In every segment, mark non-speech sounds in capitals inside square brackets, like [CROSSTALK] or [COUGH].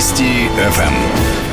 Вести ФМ.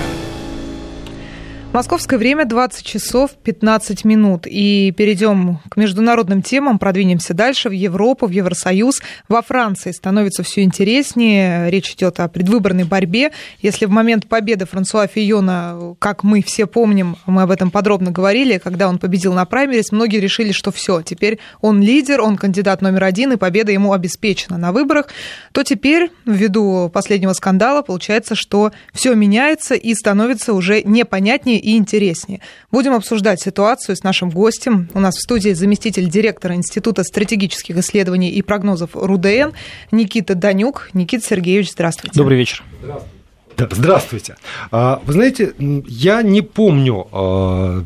Московское время 20 часов 15 минут. И перейдем к международным темам, продвинемся дальше в Европу, в Евросоюз. Во Франции становится все интереснее. Речь идет о предвыборной борьбе. Если в момент победы Франсуа Фийона, как мы все помним, мы об этом подробно говорили, когда он победил на праймерис, многие решили, что все, теперь он лидер, он кандидат номер один, и победа ему обеспечена на выборах, то теперь, ввиду последнего скандала, получается, что все меняется и становится уже непонятнее и интереснее. Будем обсуждать ситуацию с нашим гостем. У нас в студии заместитель директора Института стратегических исследований и прогнозов РУДН Никита Данюк. Никита Сергеевич, здравствуйте. Добрый вечер. Здравствуйте. А, вы знаете, я не помню а,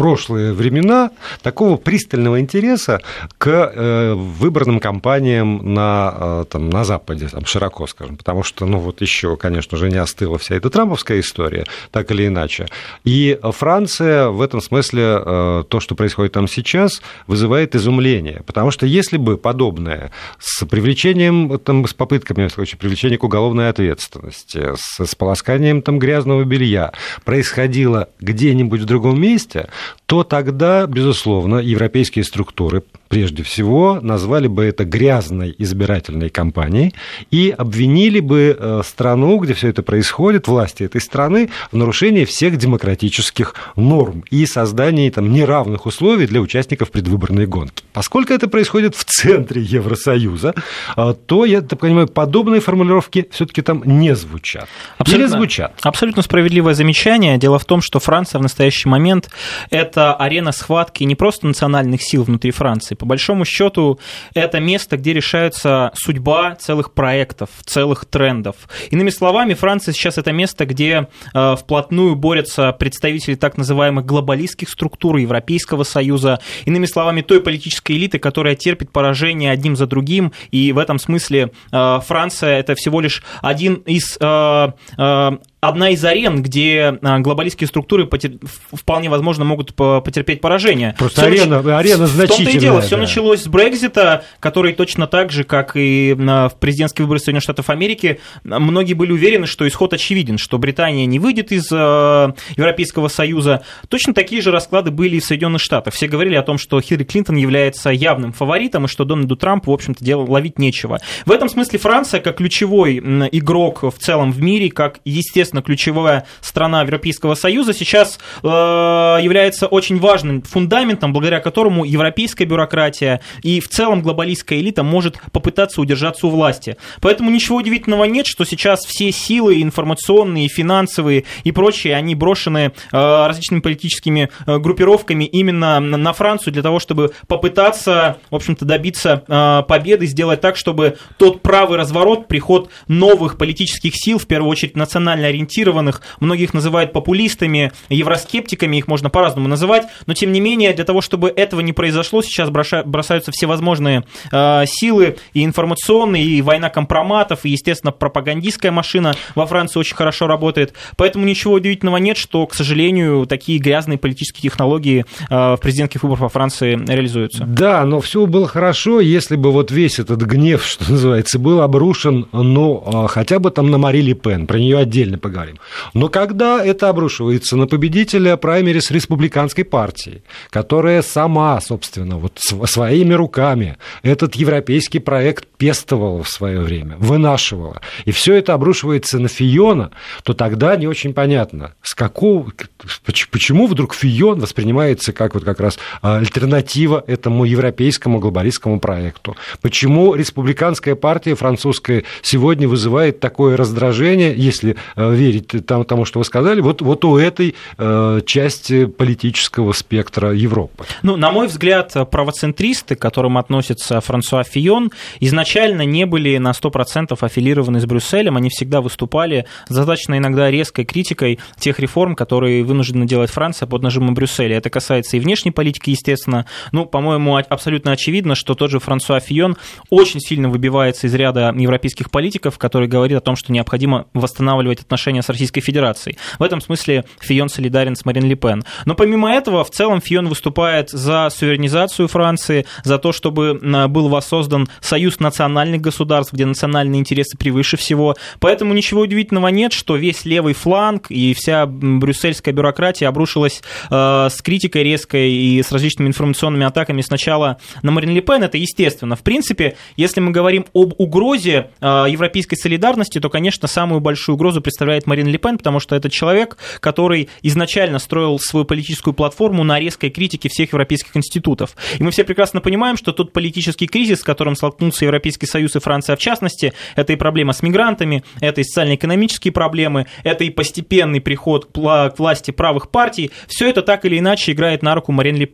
прошлые времена такого пристального интереса к э, выборным кампаниям на, э, там, на Западе, там, широко, скажем, потому что, ну, вот еще, конечно же, не остыла вся эта трамповская история, так или иначе. И Франция в этом смысле, э, то, что происходит там сейчас, вызывает изумление, потому что если бы подобное с привлечением, там, с попытками, в случае, привлечения к уголовной ответственности, с, с полосканием там грязного белья происходило где-нибудь в другом месте, то тогда, безусловно, европейские структуры прежде всего назвали бы это грязной избирательной кампанией и обвинили бы э, страну, где все это происходит, власти этой страны, в нарушении всех демократических норм и создании там, неравных условий для участников предвыборной гонки. Поскольку это происходит в центре Евросоюза, э, то, я так понимаю, подобные формулировки все-таки там не звучат. Абсолютно, Или звучат? Абсолютно справедливое замечание. Дело в том, что Франция в настоящий момент – это арена схватки не просто национальных сил внутри Франции, по большому счету, это место, где решается судьба целых проектов, целых трендов. Иными словами, Франция сейчас это место, где э, вплотную борются представители так называемых глобалистских структур Европейского Союза. Иными словами, той политической элиты, которая терпит поражение одним за другим. И в этом смысле э, Франция это всего лишь один из э, э одна из арен, где а, глобалистские структуры потер... вполне возможно могут потерпеть поражение. Просто все арена, нач... арена значительная. В том-то и дело, да. все началось с Брекзита, который точно так же, как и а, в президентские выборы Соединенных Штатов Америки, многие были уверены, что исход очевиден, что Британия не выйдет из а, Европейского Союза. Точно такие же расклады были и в Соединенных Штатах. Все говорили о том, что Хиллари Клинтон является явным фаворитом, и что Дональду Трампу, в общем-то, дело ловить нечего. В этом смысле Франция, как ключевой игрок в целом в мире, как, естественно, естественно, ключевая страна Европейского Союза, сейчас э, является очень важным фундаментом, благодаря которому европейская бюрократия и в целом глобалистская элита может попытаться удержаться у власти. Поэтому ничего удивительного нет, что сейчас все силы информационные, финансовые и прочие, они брошены э, различными политическими э, группировками именно на Францию для того, чтобы попытаться, в общем-то, добиться э, победы, сделать так, чтобы тот правый разворот, приход новых политических сил, в первую очередь национально ориентированных, многих называют популистами, евроскептиками, их можно по-разному называть, но тем не менее для того, чтобы этого не произошло, сейчас бросаются всевозможные э, силы и информационные, и война компроматов, и, естественно, пропагандистская машина во Франции очень хорошо работает, поэтому ничего удивительного нет, что, к сожалению, такие грязные политические технологии э, в президентских выборах во Франции реализуются. Да, но все было хорошо, если бы вот весь этот гнев, [LAUGHS] что называется, был обрушен, ну, хотя бы там на Мари Ле Пен, про нее отдельно поговорим. Но когда это обрушивается на победителя праймерис республиканской партии, которая сама, собственно, вот своими руками этот европейский проект пестовала в свое время, вынашивала, и все это обрушивается на Фиона, то тогда не очень понятно, с какого, почему вдруг Фион воспринимается как вот как раз альтернатива этому европейскому глобалистскому проекту, почему республиканская партия французская сегодня вызывает такое раздражение, если э, верить тому, что вы сказали, вот, вот у этой э, части политического спектра Европы. Ну, на мой взгляд, правоцентристы, к которым относится Франсуа Фион, изначально не были на 100% аффилированы с Брюсселем, они всегда выступали с достаточно иногда резкой критикой тех реформ, которые вынуждена делать Франция под нажимом Брюсселя. Это касается и внешней политики, естественно. Ну, по-моему, абсолютно очевидно, что тот же Франсуа Фион очень сильно выбивается из ряда европейских политиков, который говорит о том, что необходимо восстанавливать отношения отношения с Российской Федерацией. В этом смысле Фион солидарен с Марин Ле Пен. Но помимо этого, в целом Фион выступает за суверенизацию Франции, за то, чтобы был воссоздан союз национальных государств, где национальные интересы превыше всего. Поэтому ничего удивительного нет, что весь левый фланг и вся брюссельская бюрократия обрушилась э, с критикой резкой и с различными информационными атаками сначала на Марин Ле Пен. Это естественно. В принципе, если мы говорим об угрозе э, европейской солидарности, то, конечно, самую большую угрозу представляет Марин Ле потому что это человек, который изначально строил свою политическую платформу на резкой критике всех европейских институтов. И мы все прекрасно понимаем, что тот политический кризис, с которым столкнулся Европейский Союз и Франция в частности, это и проблема с мигрантами, это и социально-экономические проблемы, это и постепенный приход к власти правых партий. Все это так или иначе играет на руку Марин Ле.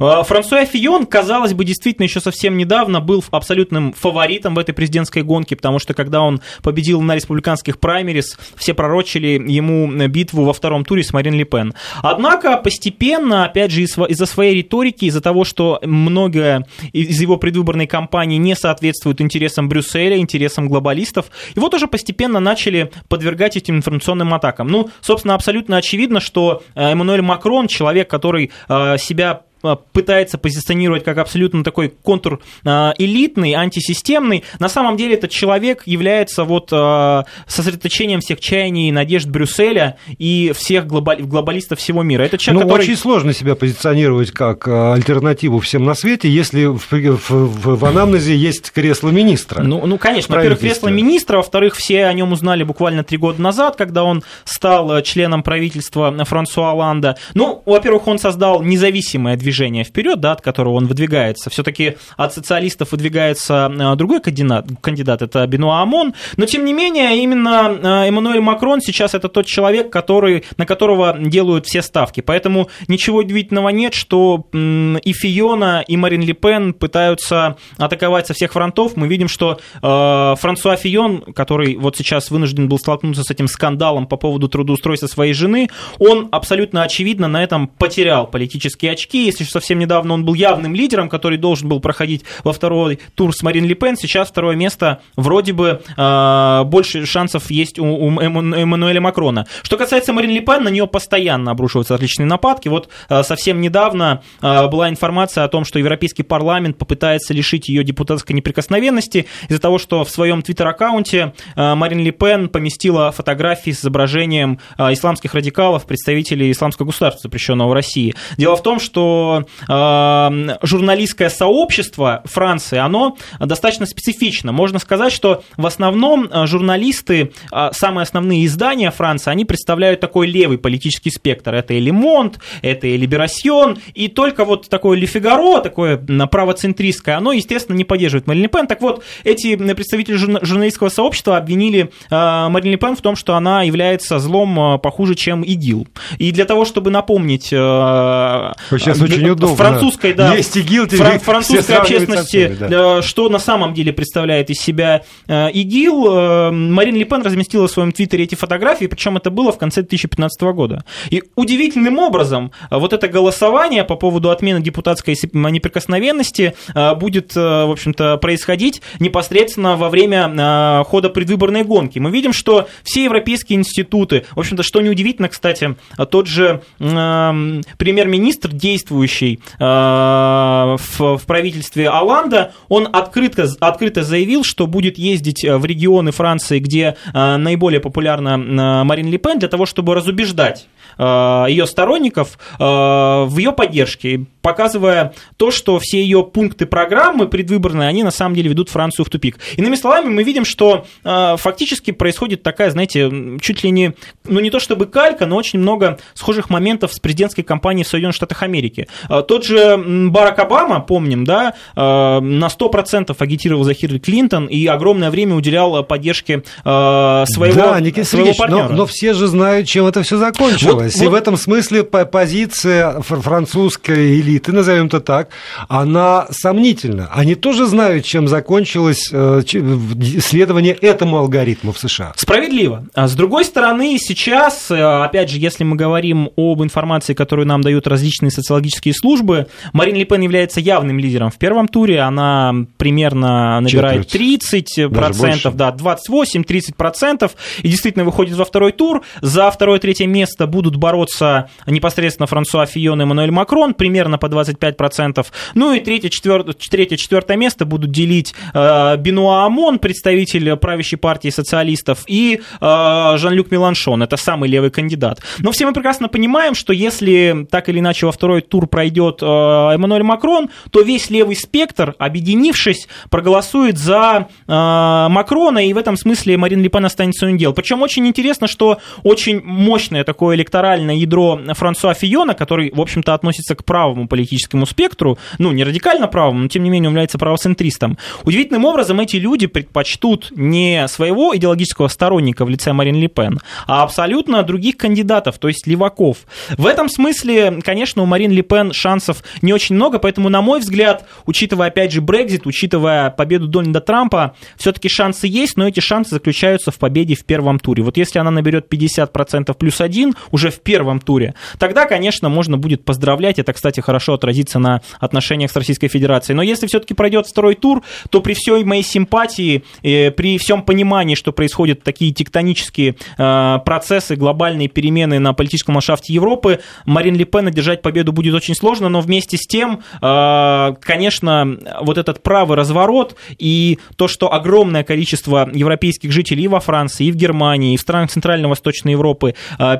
А, Франсуа Фион, казалось бы, действительно еще совсем недавно был абсолютным фаворитом в этой президентской гонке, потому что когда он победил на республиканских праймерис, все пророчили ему битву во втором туре с Марин Ле Пен. Однако постепенно, опять же, из-за своей риторики, из-за того, что многое из его предвыборной кампании не соответствует интересам Брюсселя, интересам глобалистов, его тоже постепенно начали подвергать этим информационным атакам. Ну, собственно, абсолютно очевидно, что э, Эммануэль Макрон, человек, который э, себя пытается позиционировать как абсолютно такой контур э, элитный, антисистемный, на самом деле этот человек является вот э, сосредоточением всех чаяний и надежд Брюсселя и всех глобалистов всего мира. Это человек, ну, который... очень сложно себя позиционировать как альтернативу всем на свете, если в, в, в, в анамнезе есть кресло министра. Ну, ну конечно, во-первых, кресло министра, во-вторых, все о нем узнали буквально три года назад, когда он стал членом правительства Франсуа Оланда. Ну, во-первых, он создал независимое движение движение вперед, да, от которого он выдвигается. Все-таки от социалистов выдвигается э, другой кандидат, кандидат это Бенуа Амон. Но, тем не менее, именно э, Эммануэль Макрон сейчас это тот человек, который, на которого делают все ставки. Поэтому ничего удивительного нет, что и Фиона, и Марин Ле Пен пытаются атаковать со всех фронтов. Мы видим, что э, Франсуа Фион, который вот сейчас вынужден был столкнуться с этим скандалом по поводу трудоустройства своей жены, он абсолютно очевидно на этом потерял политические очки. Если совсем недавно он был явным лидером, который должен был проходить во второй тур с Марин Ле Пен. Сейчас второе место вроде бы э, больше шансов есть у, у Эммануэля Макрона. Что касается Марин Ле Пен, на нее постоянно обрушиваются различные нападки. Вот э, совсем недавно э, была информация о том, что Европейский парламент попытается лишить ее депутатской неприкосновенности из-за того, что в своем твиттер-аккаунте Марин Ле Пен поместила фотографии с изображением исламских радикалов, представителей исламского государства, запрещенного в России. Дело в том, что э, журналистское сообщество Франции, оно достаточно специфично. Можно сказать, что в основном э, журналисты, э, самые основные издания Франции, они представляют такой левый политический спектр. Это и Лемонт, это и Либерасьон, и только вот такое Ле Фигаро, такое правоцентристское, оно, естественно, не поддерживает Марин Ле Пен. Так вот, эти представители журналистского сообщества обвинили э, Марин Ле Пен в том, что она является злом похуже, чем ИГИЛ. И для того, чтобы напомнить... Сейчас очень удобно. Французской, да, Есть ИГИЛ, фран- французской общественности, всеми, да. что на самом деле представляет из себя э, ИГИЛ. Э, Марин Ле Пен разместила в своем твиттере эти фотографии, причем это было в конце 2015 года. И удивительным образом э, вот это голосование по поводу отмены депутатской неприкосновенности будет, в общем-то, происходить непосредственно во время хода предвыборной гонки. Мы видим, что все европейские институты, в общем-то, что неудивительно, кстати, тот же премьер-министр действующий действующий э, в, в правительстве Оланда, он открыто, открыто заявил, что будет ездить в регионы Франции, где э, наиболее популярна э, Марин Ле Пен, для того, чтобы разубеждать ее сторонников в ее поддержке, показывая то, что все ее пункты программы предвыборные, они на самом деле ведут Францию в тупик. Иными словами, мы видим, что фактически происходит такая, знаете, чуть ли не, ну не то чтобы калька, но очень много схожих моментов с президентской кампанией в Соединенных Штатах Америки. Тот же Барак Обама, помним, да, на 100% агитировал за Хиллари Клинтон и огромное время уделял поддержке своего, да, Никита своего Сергеевич, партнера. Но, но все же знают, чем это все закончилось. Вот, и вот... в этом смысле позиция французской элиты, назовем это так, она сомнительна. Они тоже знают, чем закончилось э, следование этому алгоритму в США. Справедливо. А с другой стороны, сейчас, э, опять же, если мы говорим об информации, которую нам дают различные социологические службы, Марин Ле Пен является явным лидером в первом туре. Она примерно набирает 30%, процентов, да, 28-30%, и действительно выходит во второй тур. За второе-третье место будут бороться непосредственно Франсуа Фион и Эммануэль Макрон, примерно по 25%. Ну и третье-четвертое место будут делить э, Бенуа Амон, представитель правящей партии социалистов, и э, Жан-Люк Меланшон, это самый левый кандидат. Но все мы прекрасно понимаем, что если так или иначе во второй тур пройдет э, Эммануэль Макрон, то весь левый спектр, объединившись, проголосует за Макрона, и в этом смысле Марин Лепен останется своим делом. Причем очень интересно, что очень мощное такое электоральное ядро Франсуа Фиона, который, в общем-то, относится к правому политическому спектру, ну, не радикально правому, но, тем не менее, является правоцентристом. Удивительным образом эти люди предпочтут не своего идеологического сторонника в лице Марин Ле Пен, а абсолютно других кандидатов, то есть леваков. В этом смысле, конечно, у Марин Ле Пен шансов не очень много, поэтому, на мой взгляд, учитывая, опять же, Брекзит, учитывая победу Дональда Трампа, все-таки шансы есть, но эти шансы заключаются в победе в первом туре. Вот если она наберет 50% плюс один уже в первом туре, тогда, конечно, можно будет поздравлять. Это, кстати, хорошо отразится на отношениях с Российской Федерацией. Но если все-таки пройдет второй тур, то при всей моей симпатии, э, при всем понимании, что происходят такие тектонические э, процессы, глобальные перемены на политическом ландшафте Европы, Марин Ле Пен одержать победу будет очень сложно, но вместе с тем, э, конечно, вот этот правый разворот и то, что огромное количество европейских жителей и во Франции, и в Германии, и в странах Центрально-Восточной Европы э,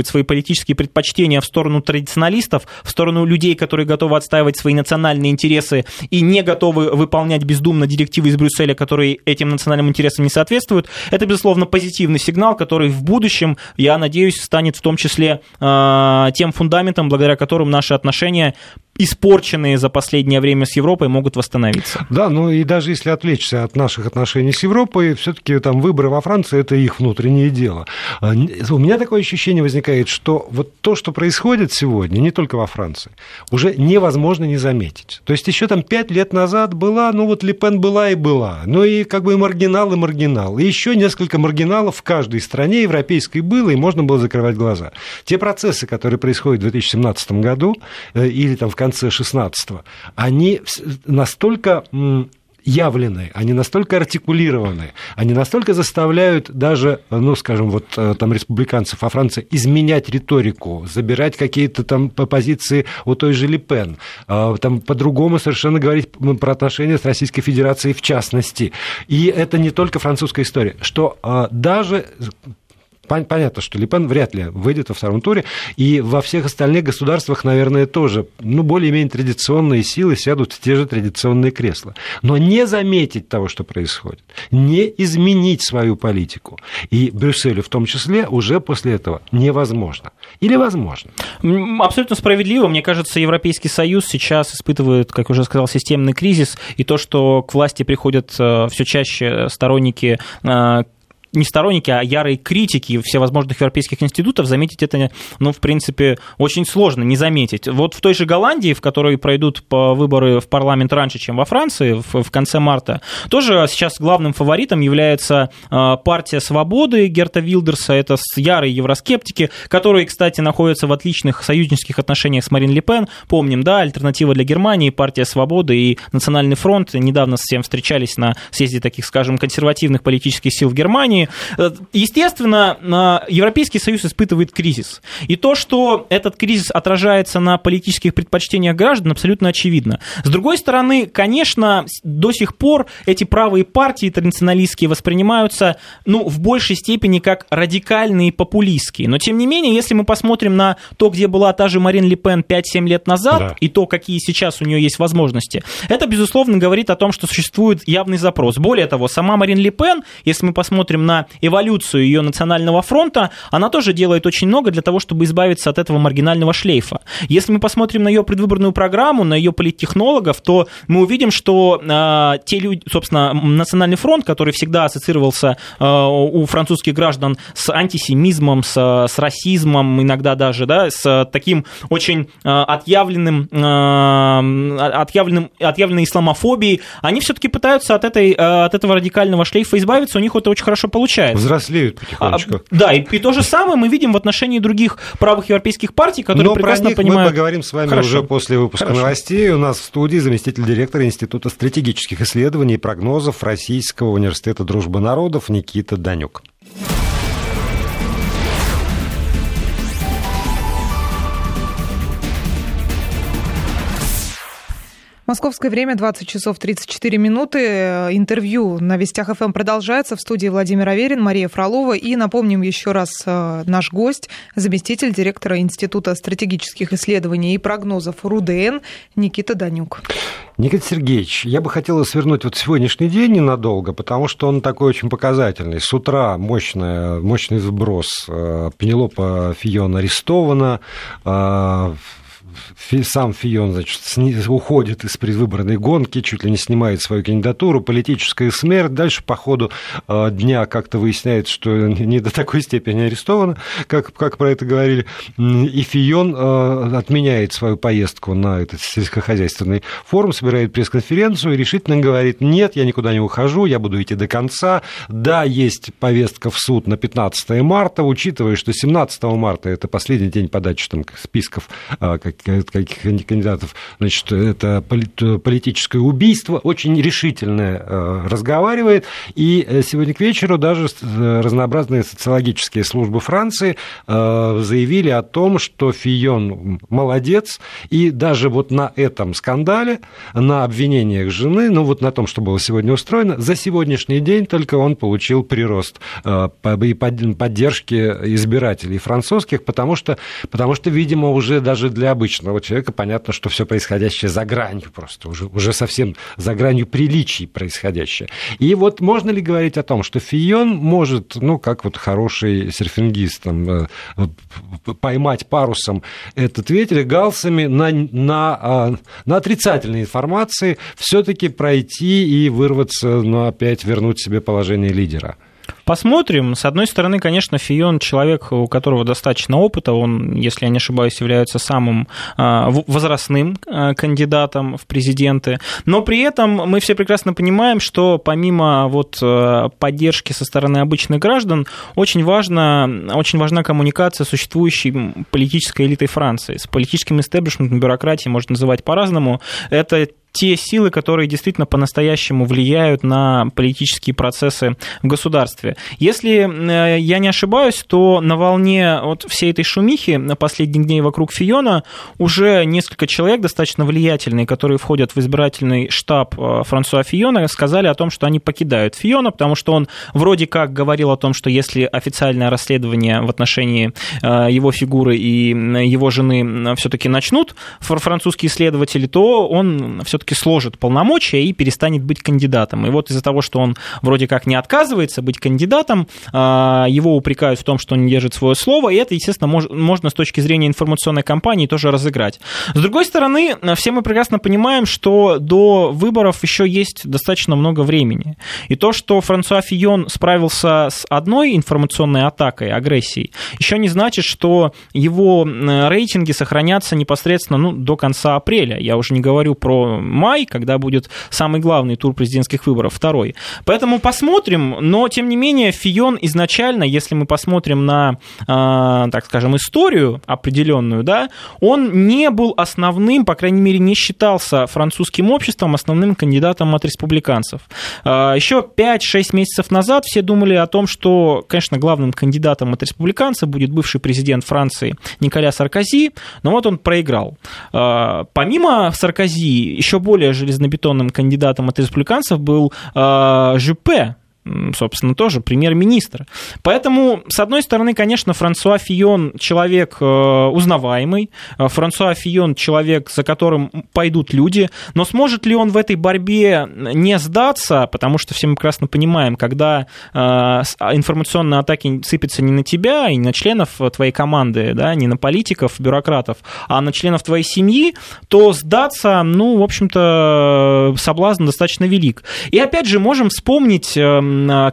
переосмысливают свои политические предпочтения в сторону традиционалистов, в сторону людей, которые готовы отстаивать свои национальные интересы и не готовы выполнять бездумно директивы из Брюсселя, которые этим национальным интересам не соответствуют, это, безусловно, позитивный сигнал, который в будущем, я надеюсь, станет в том числе э, тем фундаментом, благодаря которому наши отношения испорченные за последнее время с Европой, могут восстановиться. Да, ну и даже если отвлечься от наших отношений с Европой, все-таки там выборы во Франции это их внутреннее дело. А, у меня такое ощущение возникает, что вот то, что происходит сегодня, не только во Франции, уже невозможно не заметить. То есть еще там пять лет назад была, ну вот Лепен была и была, ну и как бы и маргинал, и маргинал. И еще несколько маргиналов в каждой стране европейской было, и можно было закрывать глаза. Те процессы, которые происходят в 2017 году э, или там в конце конце 16-го, они настолько явлены, они настолько артикулированы, они настолько заставляют даже, ну, скажем, вот э, там республиканцев во Франции изменять риторику, забирать какие-то там позиции у той же Лепен, э, там по-другому совершенно говорить про отношения с Российской Федерацией в частности. И это не только французская история, что э, даже понятно, что Лепен вряд ли выйдет во втором туре, и во всех остальных государствах, наверное, тоже, ну, более-менее традиционные силы сядут в те же традиционные кресла. Но не заметить того, что происходит, не изменить свою политику, и Брюсселю в том числе, уже после этого невозможно. Или возможно? Абсолютно справедливо. Мне кажется, Европейский Союз сейчас испытывает, как уже сказал, системный кризис, и то, что к власти приходят э, все чаще сторонники э, не сторонники, а ярые критики всевозможных европейских институтов, заметить это, ну, в принципе, очень сложно не заметить. Вот в той же Голландии, в которой пройдут по выборы в парламент раньше, чем во Франции, в, конце марта, тоже сейчас главным фаворитом является э, партия свободы Герта Вилдерса, это ярые евроскептики, которые, кстати, находятся в отличных союзнических отношениях с Марин Ле Пен. Помним, да, альтернатива для Германии, партия свободы и Национальный фронт недавно с всем встречались на съезде таких, скажем, консервативных политических сил в Германии, Германии. Э, естественно, Европейский Союз испытывает кризис. И то, что этот кризис отражается на политических предпочтениях граждан, абсолютно очевидно. С другой стороны, конечно, до сих пор эти правые партии традиционалистские воспринимаются ну, в большей степени как радикальные и популистские. Но, тем не менее, если мы посмотрим на то, где была та же Марин Ле Пен 5-7 лет назад, да. и то, какие сейчас у нее есть возможности, это, безусловно, говорит о том, что существует явный запрос. Более того, сама Марин Ле Пен, если мы посмотрим на эволюцию ее национального фронта, она тоже делает очень много для того, чтобы избавиться от этого маргинального шлейфа. Если мы посмотрим на ее предвыборную программу, на ее политтехнологов, то мы увидим, что э, те люди, собственно, Национальный фронт, который всегда ассоциировался э, у французских граждан с антисемизмом, с, с расизмом, иногда даже, да, с таким очень э, отъявленным, э, отъявленным, отъявленной исламофобией, они все-таки пытаются от, этой, э, от этого радикального шлейфа избавиться, у них это очень хорошо получается. Взрослеют потихонечку. А, да, и, и то же самое мы видим в отношении других правых европейских партий, которые Но прекрасно про них понимают... мы поговорим с вами Хорошо. уже после выпуска Хорошо. новостей. У нас в студии заместитель директора Института стратегических исследований и прогнозов Российского университета дружбы народов Никита Данюк. Московское время 20 часов 34 минуты. Интервью на Вестях ФМ продолжается. В студии Владимир Аверин, Мария Фролова. И напомним еще раз э, наш гость, заместитель директора Института стратегических исследований и прогнозов РУДН Никита Данюк. Никита Сергеевич, я бы хотел свернуть вот сегодняшний день ненадолго, потому что он такой очень показательный. С утра мощная, мощный сброс. Э, Пенелопа Фион арестована, э, сам Фион значит, уходит из предвыборной гонки, чуть ли не снимает свою кандидатуру, политическая смерть. Дальше по ходу э, дня как-то выясняется, что не до такой степени арестовано, как, как про это говорили. И Фион э, отменяет свою поездку на этот сельскохозяйственный форум, собирает пресс-конференцию и решительно говорит, нет, я никуда не ухожу, я буду идти до конца. Да, есть повестка в суд на 15 марта, учитывая, что 17 марта это последний день подачи там, списков э, каких кандидатов, значит, это политическое убийство, очень решительное э, разговаривает. И э, сегодня к вечеру даже э, разнообразные социологические службы Франции заявили о том, что Фион молодец, и даже вот на этом скандале, на обвинениях жены, ну вот на том, что было сегодня устроено, за сегодняшний день только он получил прирост и поддержки избирателей французских, потому что, потому что, видимо, уже даже для обычных обычного человека понятно, что все происходящее за гранью просто, уже, уже совсем за гранью приличий происходящее. И вот можно ли говорить о том, что Фион может, ну, как вот хороший серфингист, там, э, поймать парусом этот ветер галсами на, на, а, на отрицательной информации все-таки пройти и вырваться, ну, опять вернуть себе положение лидера? Посмотрим. С одной стороны, конечно, Фион человек, у которого достаточно опыта. Он, если я не ошибаюсь, является самым а, возрастным а, кандидатом в президенты. Но при этом мы все прекрасно понимаем, что помимо вот а, поддержки со стороны обычных граждан, очень, важно, очень важна коммуникация с существующей политической элитой Франции, с политическим истеблишментом, бюрократией, можно называть по-разному. Это те силы, которые действительно по-настоящему влияют на политические процессы в государстве. Если э, я не ошибаюсь, то на волне вот всей этой шумихи на последних дней вокруг Фиона уже несколько человек достаточно влиятельные, которые входят в избирательный штаб э, Франсуа Фиона, сказали о том, что они покидают Фиона, потому что он вроде как говорил о том, что если официальное расследование в отношении э, его фигуры и его жены все-таки начнут французские следователи, то он все все-таки сложит полномочия и перестанет быть кандидатом. И вот из-за того, что он вроде как не отказывается быть кандидатом, а, его упрекают в том, что он не держит свое слово, и это, естественно, можно с точки зрения информационной кампании тоже разыграть. С другой стороны, все мы прекрасно понимаем, что до выборов еще есть достаточно много времени. И то, что Франсуа Фион справился с одной информационной атакой, агрессией, еще не значит, что его рейтинги сохранятся непосредственно ну, до конца апреля. Я уже не говорю про май, когда будет самый главный тур президентских выборов, второй. Поэтому посмотрим, но тем не менее Фион изначально, если мы посмотрим на, э, так скажем, историю определенную, да, он не был основным, по крайней мере, не считался французским обществом основным кандидатом от республиканцев. Э, еще 5-6 месяцев назад все думали о том, что, конечно, главным кандидатом от республиканцев будет бывший президент Франции Николя Саркози, но вот он проиграл. Э, помимо Саркози, еще более железнобетонным кандидатом от республиканцев был э, Жюпе, собственно, тоже премьер-министр. Поэтому, с одной стороны, конечно, Франсуа Фион человек э, узнаваемый, э, Франсуа Фион человек, за которым пойдут люди, но сможет ли он в этой борьбе не сдаться, потому что все мы прекрасно понимаем, когда э, информационные атаки сыпятся не на тебя и не на членов твоей команды, да, не на политиков, бюрократов, а на членов твоей семьи, то сдаться, ну, в общем-то, соблазн достаточно велик. И опять же, можем вспомнить Э,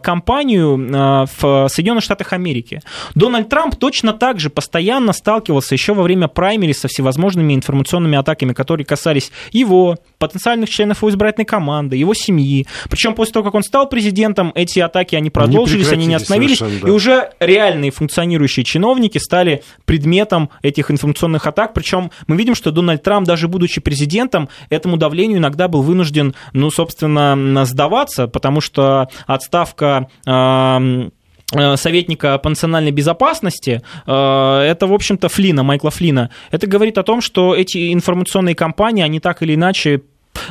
кампанию э, в Соединенных Штатах Америки. Дональд Трамп точно так же постоянно сталкивался еще во время праймери со всевозможными информационными атаками, которые касались его, потенциальных членов его избирательной команды, его семьи. Причем после того, как он стал президентом, эти атаки, они продолжились, они, они не остановились, да. и уже реальные функционирующие чиновники стали предметом этих информационных атак. Причем мы видим, что Дональд Трамп, даже будучи президентом, этому давлению иногда был вынужден, ну, собственно, сдаваться, потому что от отставка э, советника по национальной безопасности, э, это, в общем-то, Флина, Майкла Флина. Это говорит о том, что эти информационные кампании, они так или иначе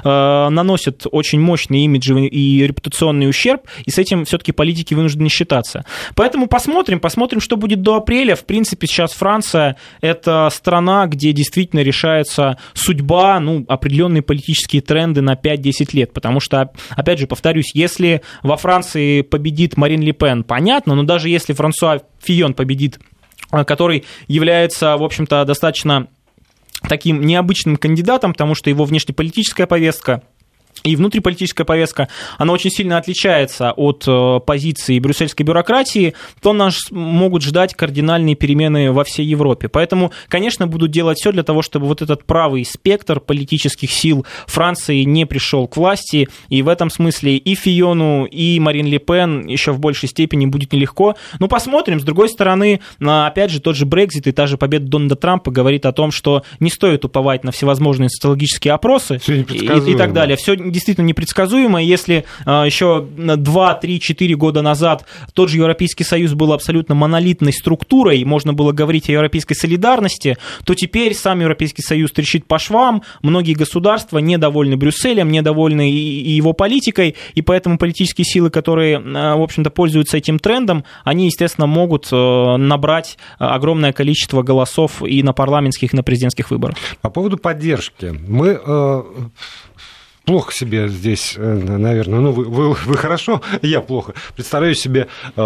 э, наносят очень мощный имиджевый и репутационный ущерб, и с этим все-таки политики вынуждены считаться. Поэтому посмотрим, посмотрим, что будет до апреля. В принципе, сейчас Франция – это страна, где действительно решается судьба, ну, определенные политические тренды на 5-10 лет, потому что, опять же, повторюсь, если во Франции победит Марин Ле Пен, понятно, но даже если Франсуа Фион победит э, который является, в общем-то, достаточно таким необычным кандидатом, потому что его внешнеполитическая повестка и внутриполитическая повестка, она очень сильно отличается от э, позиции брюссельской бюрократии, то нас могут ждать кардинальные перемены во всей Европе. Поэтому, конечно, будут делать все для того, чтобы вот этот правый спектр политических сил Франции не пришел к власти. И в этом смысле и Фиону, и Марин Ле Пен еще в большей степени будет нелегко. Ну, посмотрим. С другой стороны, опять же, тот же Брекзит и та же победа Дональда Трампа говорит о том, что не стоит уповать на всевозможные социологические опросы и, и так далее. Все действительно непредсказуемо. Если еще 2, 3, 4 года назад тот же Европейский Союз был абсолютно монолитной структурой, можно было говорить о европейской солидарности, то теперь сам Европейский Союз трещит по швам, многие государства недовольны Брюсселем, недовольны и его политикой, и поэтому политические силы, которые, а, в общем-то, пользуются этим трендом, они, естественно, могут э, набрать огромное количество голосов и на парламентских, и на президентских выборах. По поводу поддержки. Мы э, плохо себе здесь, э, наверное, ну, вы, вы, вы хорошо, [LAUGHS] я плохо, представляю себе э,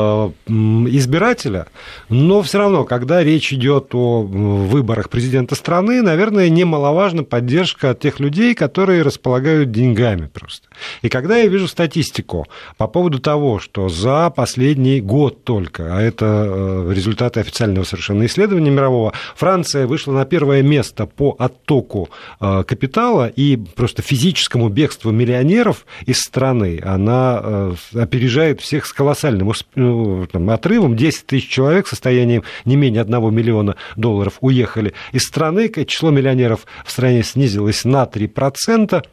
избирателя, но все равно, когда речь идет о выборах президента страны, наверное, немаловажна поддержка тех людей, которые располагают деньгами просто. И когда я вижу статистику по поводу того, что за последний год только, а это э, результаты официального совершенно исследования мирового, Франция вышла на первое место по оттоку капитала и просто физическому бегство миллионеров из страны, она э, опережает всех с колоссальным ну, там, отрывом. 10 тысяч человек в состоянии не менее 1 миллиона долларов уехали из страны. Число миллионеров в стране снизилось на 3%.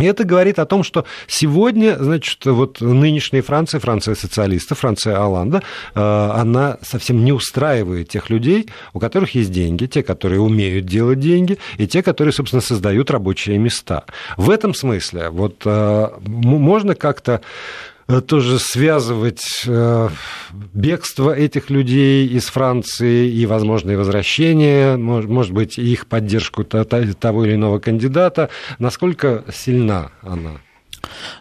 И это говорит о том, что сегодня, значит, вот нынешняя Франция, Франция социалистов, Франция Оланда, э, она совсем не устраивает тех людей, у которых есть деньги, те, которые умеют делать деньги, и те, которые, собственно, создают рабочие места. В этом смысле вот э, можно как-то тоже связывать э, бегство этих людей из Франции и возможное возвращение, может быть, их поддержку того или иного кандидата. Насколько сильна она?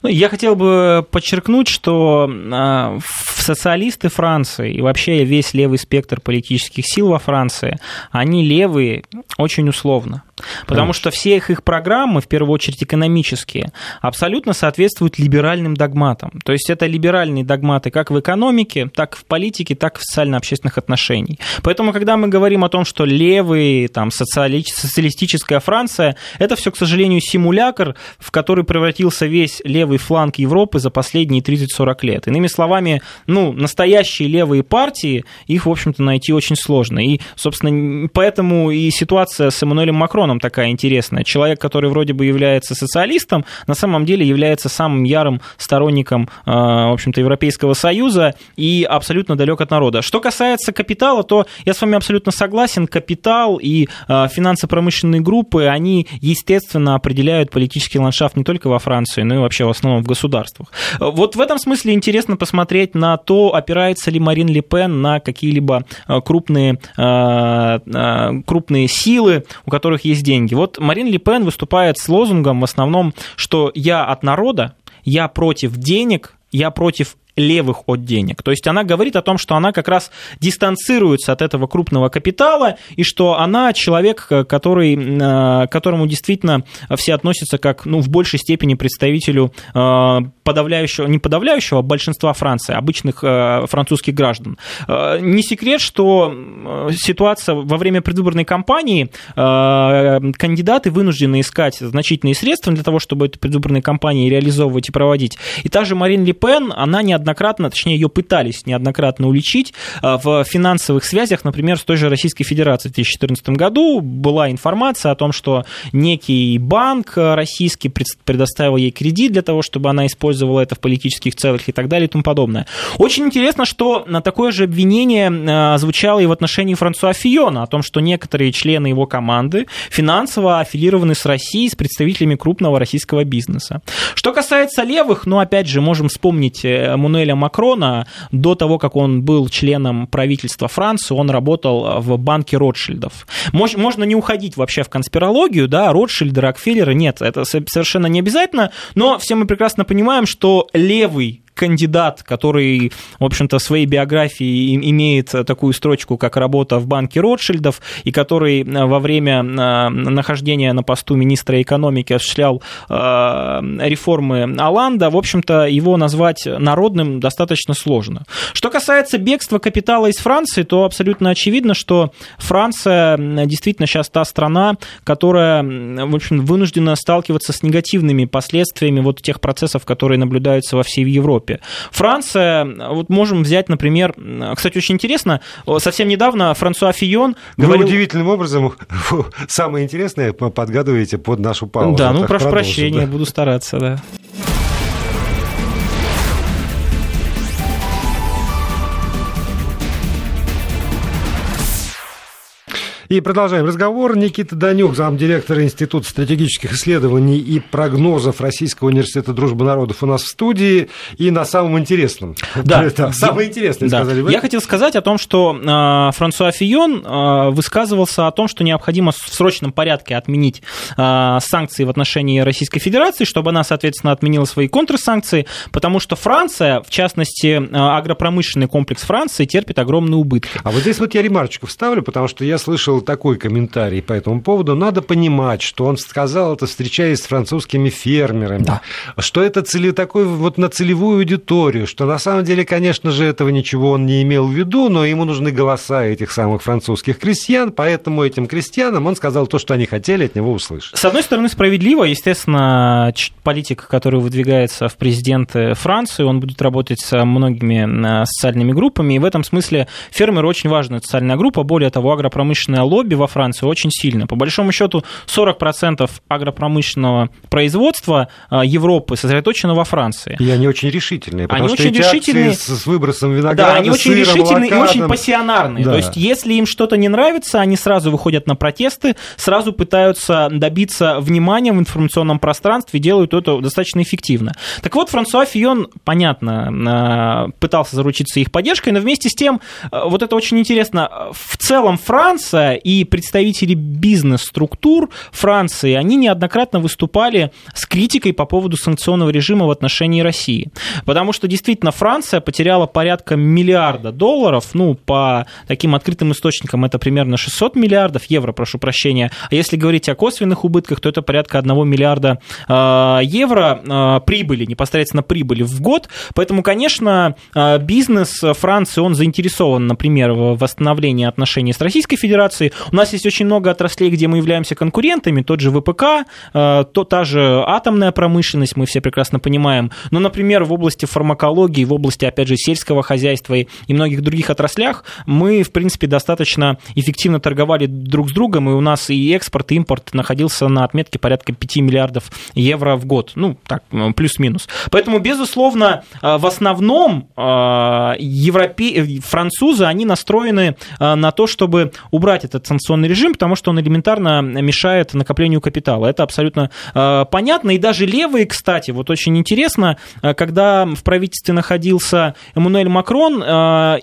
Ну, я хотел бы подчеркнуть, что а, социалисты Франции и вообще весь левый спектр политических сил во Франции, они левые очень условно. Потому что все их, их программы, в первую очередь экономические, абсолютно соответствуют либеральным догматам. То есть это либеральные догматы как в экономике, так и в политике, так и в социально-общественных отношениях. Поэтому, когда мы говорим о том, что левые, там, социали... социалистическая Франция, это все, к сожалению, симулятор, в который превратился весь левый фланг Европы за последние 30-40 лет. Иными словами, ну, настоящие левые партии, их, в общем-то, найти очень сложно. И, собственно, поэтому и ситуация с Эммануэлем Макроном такая интересная. Человек, который вроде бы является социалистом, на самом деле является самым ярым сторонником, в общем-то, Европейского Союза и абсолютно далек от народа. Что касается капитала, то я с вами абсолютно согласен. Капитал и финансово-промышленные группы, они, естественно, определяют политический ландшафт не только во Франции, но и вообще в основном в государствах. Вот в этом смысле интересно посмотреть на то, опирается ли Марин Ле Пен на какие-либо э, крупные, э, э, крупные силы, у которых есть деньги. Вот Марин Ле Пен выступает с лозунгом в основном, что я от народа, я против денег, я против левых от денег. То есть она говорит о том, что она как раз дистанцируется от этого крупного капитала, и что она человек, который, э, которому действительно все относятся как ну, в большей степени представителю э, подавляющего, не подавляющего, а большинства Франции, обычных э, французских граждан. Не секрет, что ситуация во время предвыборной кампании, кандидаты вынуждены искать значительные средства для того, чтобы эту предвыборную кампанию реализовывать и проводить. И та же Марин Ле Пен, она неоднократно неоднократно, точнее, ее пытались неоднократно уличить а, в финансовых связях, например, с той же Российской Федерацией в 2014 году. Была информация о том, что некий банк российский предоставил ей кредит для того, чтобы она использовала это в политических целях и так далее и тому подобное. Очень интересно, что на такое же обвинение а, звучало и в отношении Франсуа Фиона о том, что некоторые члены его команды финансово аффилированы с Россией, с представителями крупного российского бизнеса. Что касается левых, ну, опять же, можем вспомнить э, Эммануэля Макрона, до того, как он был членом правительства Франции, он работал в банке Ротшильдов. Можно не уходить вообще в конспирологию, да, Ротшильды, Рокфеллеры, нет, это совершенно не обязательно, но все мы прекрасно понимаем, что левый кандидат, который, в общем-то, в своей биографии имеет такую строчку, как работа в банке Ротшильдов, и который э, во время э, нахождения на посту министра экономики осуществлял э, реформы Аланда, в общем-то, его назвать народным достаточно сложно. Что касается бегства капитала из Франции, то абсолютно очевидно, что Франция действительно сейчас та страна, которая, в общем, вынуждена сталкиваться с негативными последствиями вот тех процессов, которые наблюдаются во всей Европе. Европе. Франция, вот можем взять, например, кстати, очень интересно, совсем недавно Франсуа Фион говорил... Вы удивительным образом [LAUGHS] самое интересное подгадываете под нашу паузу. Да, ну прошу прощения, да. буду стараться, да. И продолжаем разговор. Никита Данюк, замдиректора Института стратегических исследований и прогнозов Российского университета дружбы народов у нас в студии. И на самом интересном. Да. [LAUGHS] Это самое интересное, да. сказали вы. Я хотел сказать о том, что э, Франсуа Фион э, высказывался о том, что необходимо в срочном порядке отменить э, санкции в отношении Российской Федерации, чтобы она, соответственно, отменила свои контрсанкции, потому что Франция, в частности, агропромышленный комплекс Франции терпит огромные убытки. А вот здесь вот я ремарочку вставлю, потому что я слышал был такой комментарий по этому поводу. Надо понимать, что он сказал это, встречаясь с французскими фермерами, да. что это цели, такой вот на целевую аудиторию, что на самом деле, конечно же, этого ничего он не имел в виду, но ему нужны голоса этих самых французских крестьян, поэтому этим крестьянам он сказал то, что они хотели от него услышать. С одной стороны, справедливо, естественно, политик, который выдвигается в президенты Франции, он будет работать с многими социальными группами, и в этом смысле фермеры очень важная социальная группа, более того, агропромышленная лобби во Франции очень сильно. По большому счету 40% агропромышленного производства а, Европы сосредоточено во Франции. И они очень решительные, потому они что очень решительные с выбросом винограда, Да, они очень сыром, решительные авокадом. и очень пассионарные. Да. То есть если им что-то не нравится, они сразу выходят на протесты, сразу пытаются добиться внимания в информационном пространстве делают это достаточно эффективно. Так вот, Франсуа Фион, понятно, а, пытался заручиться их поддержкой, но вместе с тем, а, вот это очень интересно, в целом Франция и представители бизнес-структур Франции, они неоднократно выступали с критикой по поводу санкционного режима в отношении России. Потому что действительно Франция потеряла порядка миллиарда долларов, ну, по таким открытым источникам это примерно 600 миллиардов евро, прошу прощения. А если говорить о косвенных убытках, то это порядка 1 миллиарда э, евро э, прибыли, непосредственно прибыли в год. Поэтому, конечно, э, бизнес Франции, он заинтересован, например, в восстановлении отношений с Российской Федерацией, У нас есть очень много отраслей, где мы являемся конкурентами, тот же ВПК, то, та же атомная промышленность, мы все прекрасно понимаем. Но, например, в области фармакологии, в области, опять же, сельского хозяйства и многих других отраслях мы, в принципе, достаточно эффективно торговали друг с другом, и у нас и экспорт, и импорт находился на отметке порядка 5 миллиардов евро в год. Ну, так, плюс-минус. Поэтому, безусловно, в основном европе... французы, они настроены на то, чтобы убрать этот санкционный режим, потому что он элементарно мешает накоплению капитала. Это абсолютно понятно. И даже левые, кстати, вот очень интересно, когда в правительстве находился Эммануэль Макрон,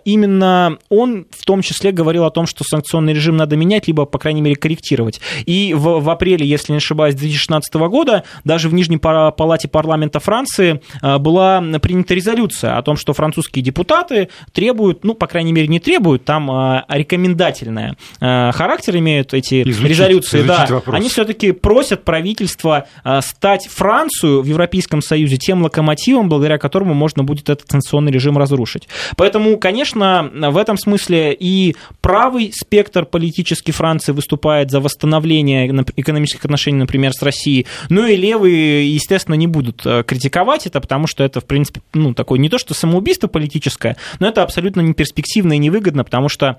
именно он в том числе говорил о том, что санкционный режим надо менять, либо, по крайней мере, корректировать. И в, в апреле, если не ошибаюсь, 2016 года даже в Нижней палате парламента Франции была принята резолюция о том, что французские депутаты требуют, ну, по крайней мере, не требуют, там рекомендательное характер имеют эти изучить, резолюции, изучить да, вопрос. они все-таки просят правительство стать Францию в Европейском Союзе тем локомотивом, благодаря которому можно будет этот санкционный режим разрушить. Поэтому, конечно, в этом смысле и правый спектр политический Франции выступает за восстановление экономических отношений, например, с Россией, ну и левые, естественно, не будут э, критиковать это, потому что это, в принципе, ну, такое не то, что самоубийство политическое, но это абсолютно не перспективно и невыгодно, потому что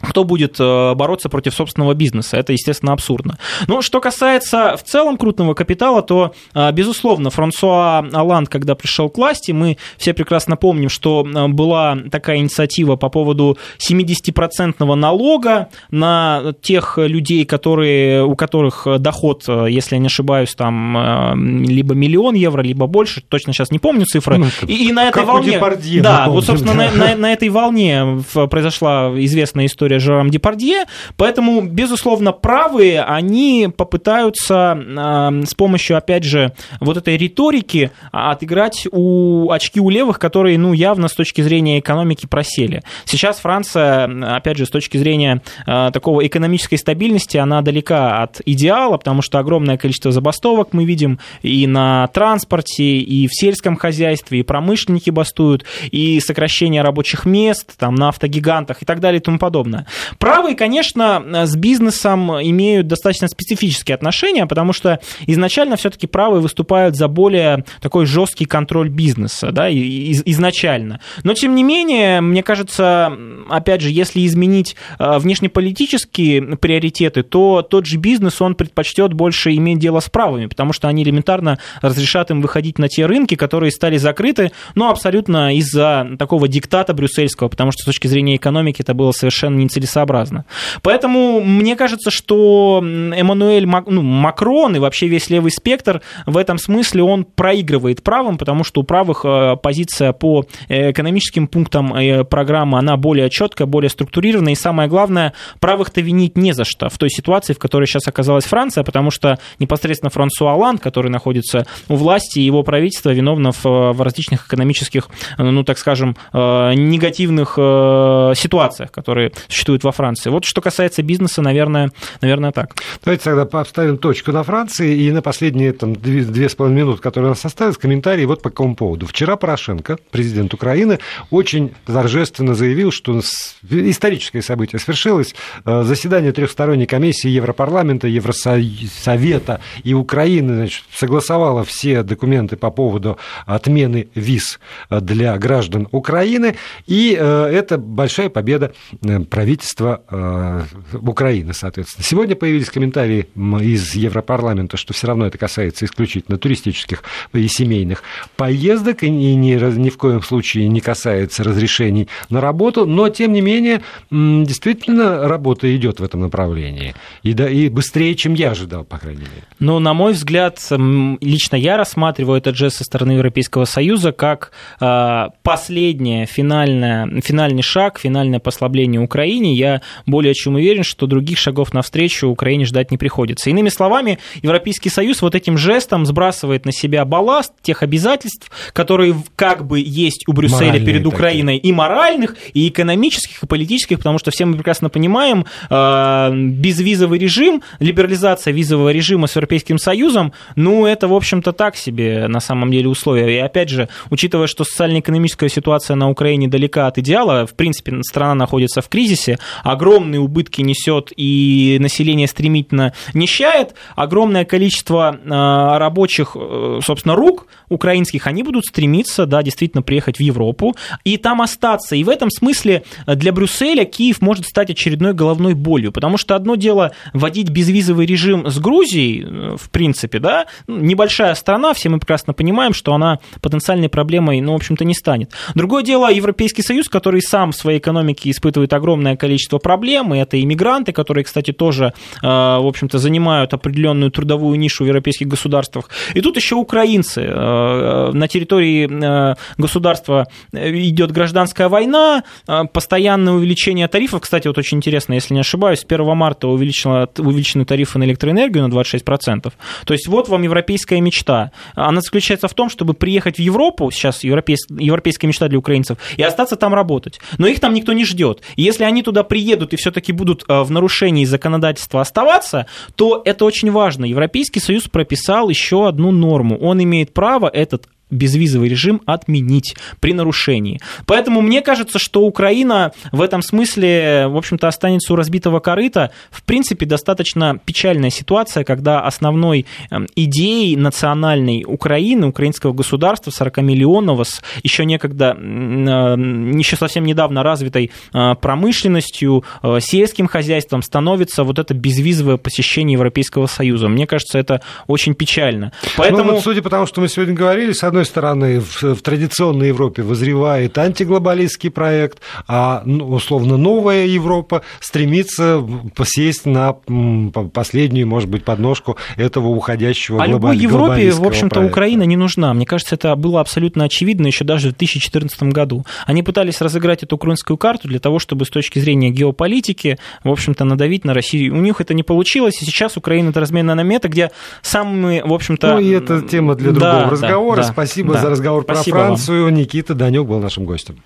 кто будет э, бороться против собственного бизнеса. Это, естественно, абсурдно. Но что касается в целом крупного капитала, то, э, безусловно, Франсуа Оланд, когда пришел к власти, мы все прекрасно помним, что э, была такая инициатива по поводу 70% налога на тех людей, которые, у которых доход, если я не ошибаюсь, там либо миллион евро, либо больше, точно сейчас не помню цифры. Ну, и, и на этой волне... Да, вот, собственно, на, на, [LAUGHS] на этой волне произошла известная история история Жером Депардье, поэтому, безусловно, правые, они попытаются э, с помощью, опять же, вот этой риторики отыграть у очки у левых, которые, ну, явно с точки зрения экономики просели. Сейчас Франция, опять же, с точки зрения э, такого экономической стабильности, она далека от идеала, потому что огромное количество забастовок мы видим и на транспорте, и в сельском хозяйстве, и промышленники бастуют, и сокращение рабочих мест, там, на автогигантах и так далее и тому подобное подобное. Правые, конечно, с бизнесом имеют достаточно специфические отношения, потому что изначально все-таки правые выступают за более такой жесткий контроль бизнеса, да, изначально. Но, тем не менее, мне кажется, опять же, если изменить э, внешнеполитические приоритеты, то тот же бизнес, он предпочтет больше иметь дело с правыми, потому что они элементарно разрешат им выходить на те рынки, которые стали закрыты, но абсолютно из-за такого диктата брюссельского, потому что с точки зрения экономики это было совершенно нецелесообразно. Поэтому мне кажется, что Эммануэль Мак, ну, Макрон и вообще весь левый спектр в этом смысле он проигрывает правым, потому что у правых э, позиция по э, экономическим пунктам э, программы, она более четкая, более структурированная, и самое главное, правых-то винить не за что в той ситуации, в которой сейчас оказалась Франция, потому что непосредственно Франсуа Оланд, который находится у власти, его правительство виновно в, в различных экономических, ну, так скажем, негативных ситуациях, которые существует во Франции. Вот что касается бизнеса, наверное, наверное так. Давайте тогда поставим точку на Франции и на последние там, две, две с половиной минуты, которые у нас остались, комментарии вот по какому поводу. Вчера Порошенко, президент Украины, очень торжественно заявил, что историческое событие свершилось. Э, заседание трехсторонней комиссии Европарламента, Евросовета и Украины значит, согласовало все документы по поводу отмены виз для граждан Украины. И э, это большая победа э, правительства э, Украины, соответственно. Сегодня появились комментарии из Европарламента, что все равно это касается исключительно туристических и семейных поездок, и ни, ни в коем случае не касается разрешений на работу, но, тем не менее, действительно работа идет в этом направлении. И, да, и быстрее, чем я ожидал, по крайней мере. Ну, на мой взгляд, лично я рассматриваю этот жест со стороны Европейского Союза как э, последнее, финальное, финальный шаг, финальное послабление Украины Украине, я более чем уверен, что других шагов навстречу Украине ждать не приходится. Иными словами, Европейский Союз вот этим жестом сбрасывает на себя балласт тех обязательств, которые как бы есть у Брюсселя Моральные перед Украиной, такие. и моральных, и экономических, и политических, потому что все мы прекрасно понимаем, э, безвизовый режим, либерализация визового режима с Европейским Союзом, ну, это, в общем-то, так себе на самом деле условия. И опять же, учитывая, что социально-экономическая ситуация на Украине далека от идеала, в принципе, страна находится в кризисе, кризисе, огромные убытки несет и население стремительно нищает, огромное количество а, рабочих, э, собственно, рук украинских, они будут стремиться, да, действительно приехать в Европу и там остаться. И в этом смысле для Брюсселя Киев может стать очередной головной болью, потому что одно дело вводить безвизовый режим с Грузией, э, в принципе, да, небольшая страна, все мы прекрасно понимаем, что она потенциальной проблемой, ну, в общем-то, не станет. Другое дело Европейский Союз, который сам в своей экономике испытывает огромное количество проблем, и это иммигранты, которые, кстати, тоже, э, в общем-то, занимают определенную трудовую нишу в европейских государствах. И тут еще украинцы. Э, на территории государства идет гражданская война, постоянное увеличение тарифов. Кстати, вот очень интересно, если не ошибаюсь, с 1 марта увеличено, увеличены тарифы на электроэнергию на 26%. То есть вот вам европейская мечта. Она заключается в том, чтобы приехать в Европу, сейчас европейс, европейская мечта для украинцев, и остаться там работать. Но их там никто не ждет. Если они туда приедут и все-таки будут э, в нарушении законодательства оставаться, то это очень важно. Европейский Союз прописал еще одну норму. Он имеет право этот безвизовый режим отменить при нарушении. Поэтому мне кажется, что Украина в этом смысле, в общем-то, останется у разбитого корыта. В принципе, достаточно печальная ситуация, когда основной эм, идеей национальной Украины, украинского государства, 40-миллионного, с еще некогда, э, еще совсем недавно развитой э, промышленностью, э, сельским хозяйством, становится вот это безвизовое посещение Европейского Союза. Мне кажется, это очень печально. Поэтому... Ну, вот судя по тому, что мы сегодня говорили, с одной одной стороны, в, в традиционной Европе возревает антиглобалистский проект, а ну, условно новая Европа стремится посесть на последнюю, может быть, подножку этого уходящего А любой Европе, в общем-то, Украина не нужна. Мне кажется, это было абсолютно очевидно еще даже в 2014 году. Они пытались разыграть эту украинскую карту для того, чтобы с точки зрения геополитики, в общем-то, надавить на Россию. У них это не получилось, и сейчас Украина это разменная монета, где самые, в общем-то... Ну, и это тема для другого да, разговора. Да, да. Спасибо да. за разговор Спасибо про Францию. Вам. Никита Данюк был нашим гостем.